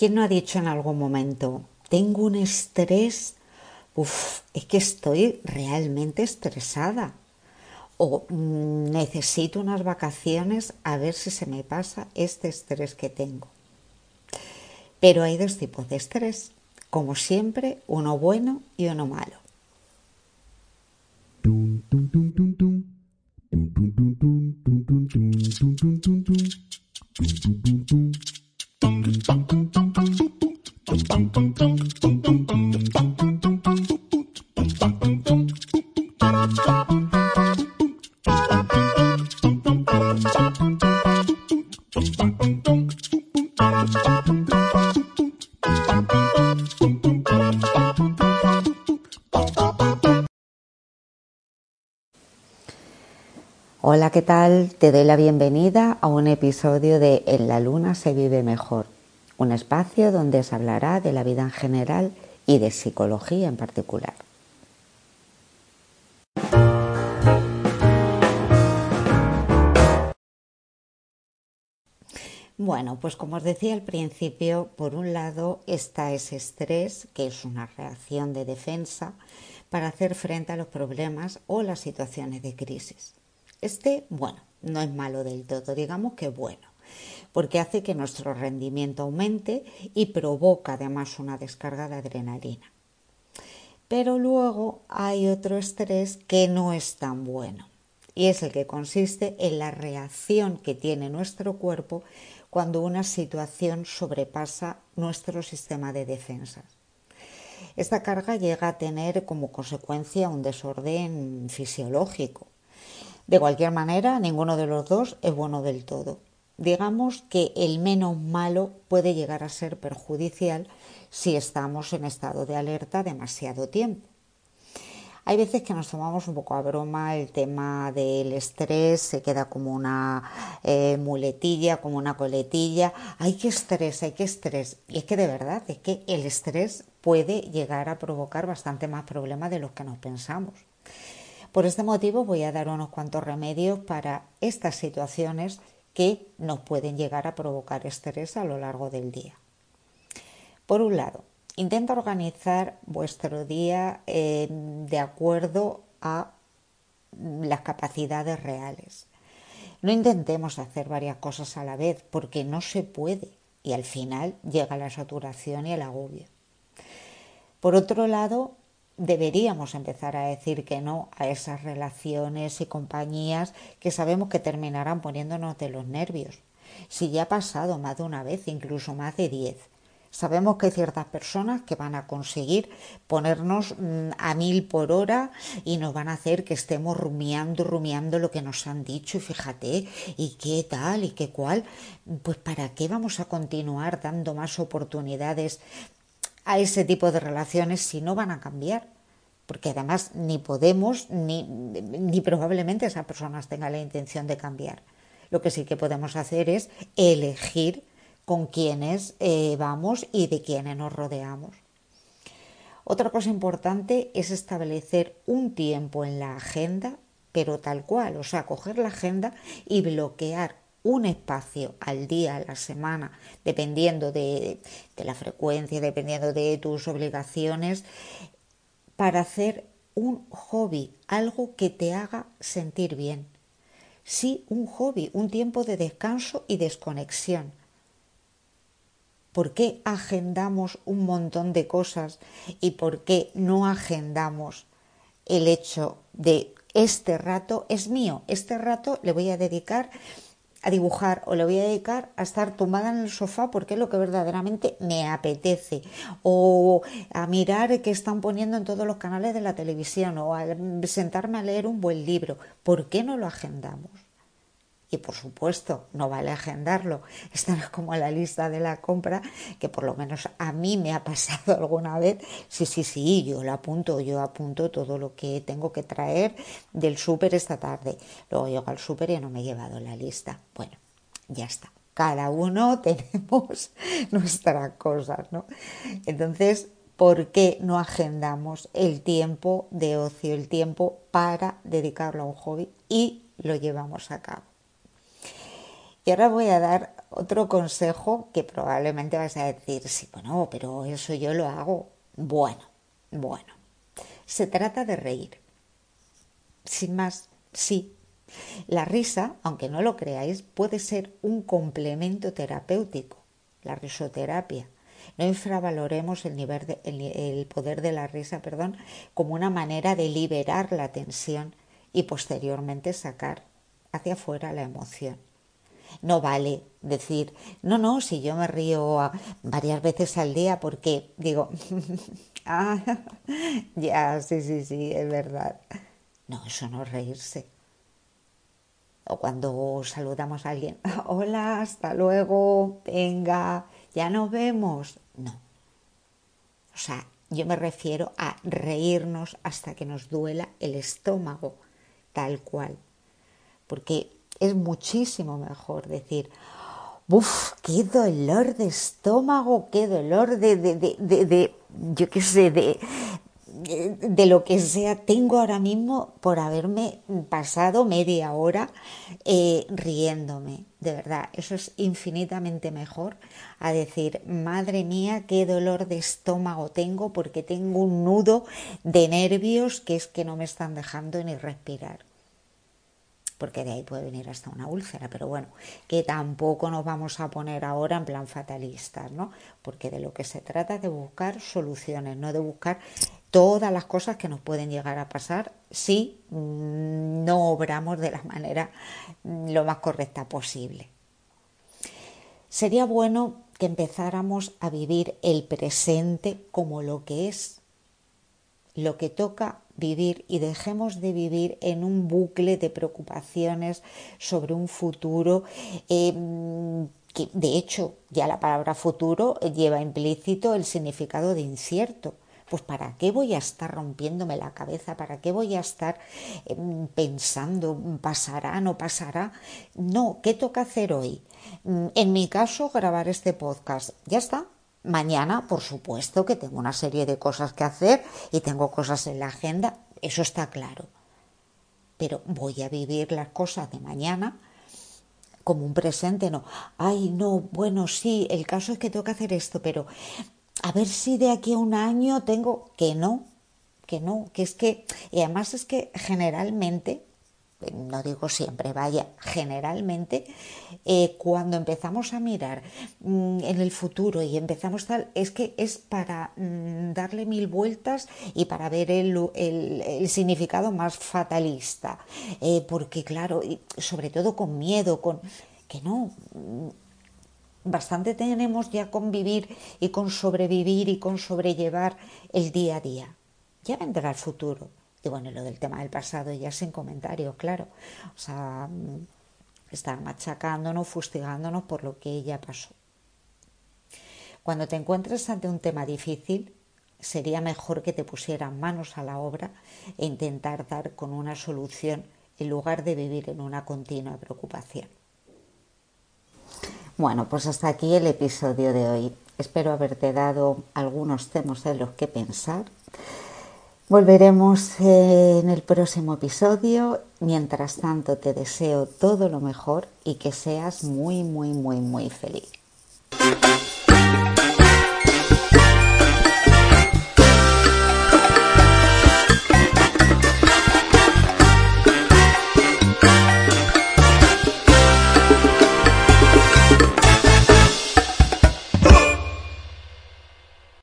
¿Quién no ha dicho en algún momento, tengo un estrés, Uf, es que estoy realmente estresada? O mm, necesito unas vacaciones a ver si se me pasa este estrés que tengo. Pero hay dos tipos de estrés, como siempre, uno bueno y uno malo. Hola, ¿qué tal? Te doy la bienvenida a un episodio de En la Luna se vive mejor, un espacio donde se hablará de la vida en general y de psicología en particular. Bueno, pues como os decía al principio, por un lado está ese estrés, que es una reacción de defensa para hacer frente a los problemas o las situaciones de crisis. Este, bueno, no es malo del todo, digamos que bueno, porque hace que nuestro rendimiento aumente y provoca además una descarga de adrenalina. Pero luego hay otro estrés que no es tan bueno y es el que consiste en la reacción que tiene nuestro cuerpo cuando una situación sobrepasa nuestro sistema de defensas. Esta carga llega a tener como consecuencia un desorden fisiológico, de cualquier manera, ninguno de los dos es bueno del todo. Digamos que el menos malo puede llegar a ser perjudicial si estamos en estado de alerta demasiado tiempo. Hay veces que nos tomamos un poco a broma el tema del estrés, se queda como una eh, muletilla, como una coletilla. Hay que estrés, hay que estrés. Y es que de verdad, es que el estrés puede llegar a provocar bastante más problemas de los que nos pensamos. Por este motivo voy a dar unos cuantos remedios para estas situaciones que nos pueden llegar a provocar estrés a lo largo del día. Por un lado, intenta organizar vuestro día eh, de acuerdo a las capacidades reales. No intentemos hacer varias cosas a la vez porque no se puede y al final llega la saturación y el agobio. Por otro lado, deberíamos empezar a decir que no a esas relaciones y compañías que sabemos que terminarán poniéndonos de los nervios. Si ya ha pasado más de una vez, incluso más de diez. Sabemos que hay ciertas personas que van a conseguir ponernos mm, a mil por hora y nos van a hacer que estemos rumiando, rumiando lo que nos han dicho y fíjate, y qué tal y qué cual. Pues para qué vamos a continuar dando más oportunidades a ese tipo de relaciones si no van a cambiar. Porque además ni podemos ni, ni probablemente esas personas tengan la intención de cambiar. Lo que sí que podemos hacer es elegir con quiénes eh, vamos y de quiénes nos rodeamos. Otra cosa importante es establecer un tiempo en la agenda, pero tal cual, o sea, coger la agenda y bloquear un espacio al día, a la semana, dependiendo de, la frecuencia, dependiendo de tus obligaciones, para hacer un hobby, algo que te haga sentir bien. Sí, un hobby, un tiempo de descanso y desconexión. ¿Por qué agendamos un montón de cosas y por qué no agendamos el hecho de este rato es mío, este rato le voy a dedicar a dibujar o le voy a dedicar a estar tumbada en el sofá porque es lo que verdaderamente me apetece o a mirar qué están poniendo en todos los canales de la televisión o a sentarme a leer un buen libro. ¿Por qué no lo agendamos? Y por supuesto, no vale agendarlo. Esto no es como la lista de la compra, que por lo menos a mí me ha pasado alguna vez. Sí, sí, sí, yo lo apunto, yo apunto todo lo que tengo que traer del súper esta tarde. Luego llego al súper y no me he llevado la lista. Bueno, ya está. Cada uno tenemos nuestras cosas, ¿no? Entonces, ¿por qué no agendamos el tiempo de ocio, el tiempo para dedicarlo a un hobby y lo llevamos a cabo? Y ahora voy a dar otro consejo que probablemente vas a decir, sí, bueno, pero eso yo lo hago. Bueno, bueno, se trata de reír. Sin más, sí. La risa, aunque no lo creáis, puede ser un complemento terapéutico, la risoterapia. No infravaloremos el, nivel de, el, poder de la risa perdón, como una manera de liberar la tensión y posteriormente sacar hacia afuera la emoción. No vale decir, no, no, si yo me río varias veces al día porque digo, ah, ya, sí, sí, sí, es verdad. No, eso no es reírse. O cuando saludamos a alguien, hola, hasta luego, venga, ya nos vemos. No. O sea, yo me refiero a reírnos hasta que nos duela el estómago, tal cual. Porque es muchísimo mejor decir, uff, qué dolor de estómago, qué dolor de, de, de, de yo qué sé, de, de lo que sea tengo ahora mismo por haberme pasado media hora eh, riéndome. De verdad, eso es infinitamente mejor a decir, madre mía, qué dolor de estómago tengo porque tengo un nudo de nervios que es que no me están dejando ni respirar porque de ahí puede venir hasta una úlcera, pero bueno, que tampoco nos vamos a poner ahora en plan fatalistas, ¿no? Porque de lo que se trata es de buscar soluciones, no de buscar todas las cosas que nos pueden llegar a pasar si no obramos de la manera mm, lo más correcta posible. Sería bueno que empezáramos a vivir el presente como lo que es, lo que toca vivir y dejemos de vivir en un bucle de preocupaciones sobre un futuro em, que de hecho ya la palabra futuro lleva implícito el significado de incierto. Pues ¿para qué voy a estar rompiéndome la cabeza? ¿Para qué voy a estar em, pensando, pasará, no pasará? No, ¿qué toca hacer hoy? Mm, en mi caso, grabar este podcast. Ya está, Mañana, por supuesto, que tengo una serie de cosas que hacer y tengo cosas en la agenda, eso está claro. Pero voy a vivir las cosas de mañana como un presente, no. Ay, no, bueno, sí, el caso es que tengo que hacer esto, pero a ver si de aquí a un año tengo que no, que no, que es que, y además es que generalmente no digo siempre, vaya, generalmente eh, cuando empezamos a mirar mm, en el futuro y empezamos tal, es que es para mm, darle mil vueltas y para ver el, significado más fatalista, eh, porque claro, y sobre todo con miedo, con que no, mm, bastante tenemos ya con vivir y con sobrevivir y con sobrellevar el día a día. Ya vendrá el futuro y bueno, lo del tema del pasado ya sin comentarios, claro. O sea, mm, estar machacándonos, fustigándonos por lo que ya pasó. Cuando te encuentres ante un tema difícil, sería mejor que te pusieran manos a la obra e intentar dar con una solución en lugar de vivir en una continua preocupación. Bueno, pues hasta aquí el episodio de hoy. Espero haberte dado algunos temas en los que pensar Volveremos en el próximo episodio. Mientras tanto, te deseo todo lo mejor y que seas muy, muy, muy, muy feliz.